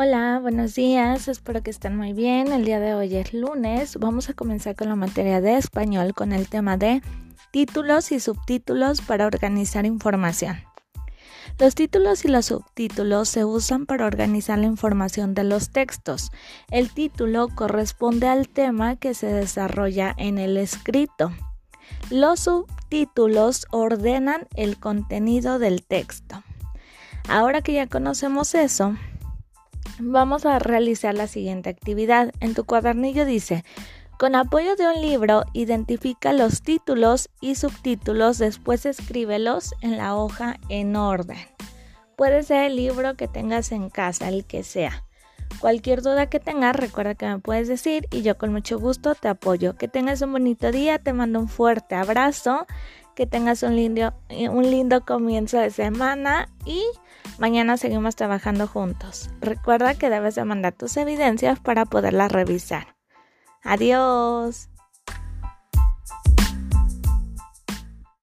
Hola, buenos días, espero que estén muy bien. El día de hoy es lunes. Vamos a comenzar con la materia de español con el tema de títulos y subtítulos para organizar información. Los títulos y los subtítulos se usan para organizar la información de los textos. El título corresponde al tema que se desarrolla en el escrito. Los subtítulos ordenan el contenido del texto. Ahora que ya conocemos eso, vamos a realizar la siguiente actividad. En tu cuadernillo dice, con apoyo de un libro, identifica los títulos y subtítulos, después escríbelos en la hoja en orden. Puede ser el libro que tengas en casa, el que sea. Cualquier duda que tengas, recuerda que me puedes decir y yo con mucho gusto te apoyo. Que tengas un bonito día, te mando un fuerte abrazo, que tengas un lindo, un lindo comienzo de semana y Mañana seguimos trabajando juntos. Recuerda que debes de mandar tus evidencias para poderlas revisar. Adiós.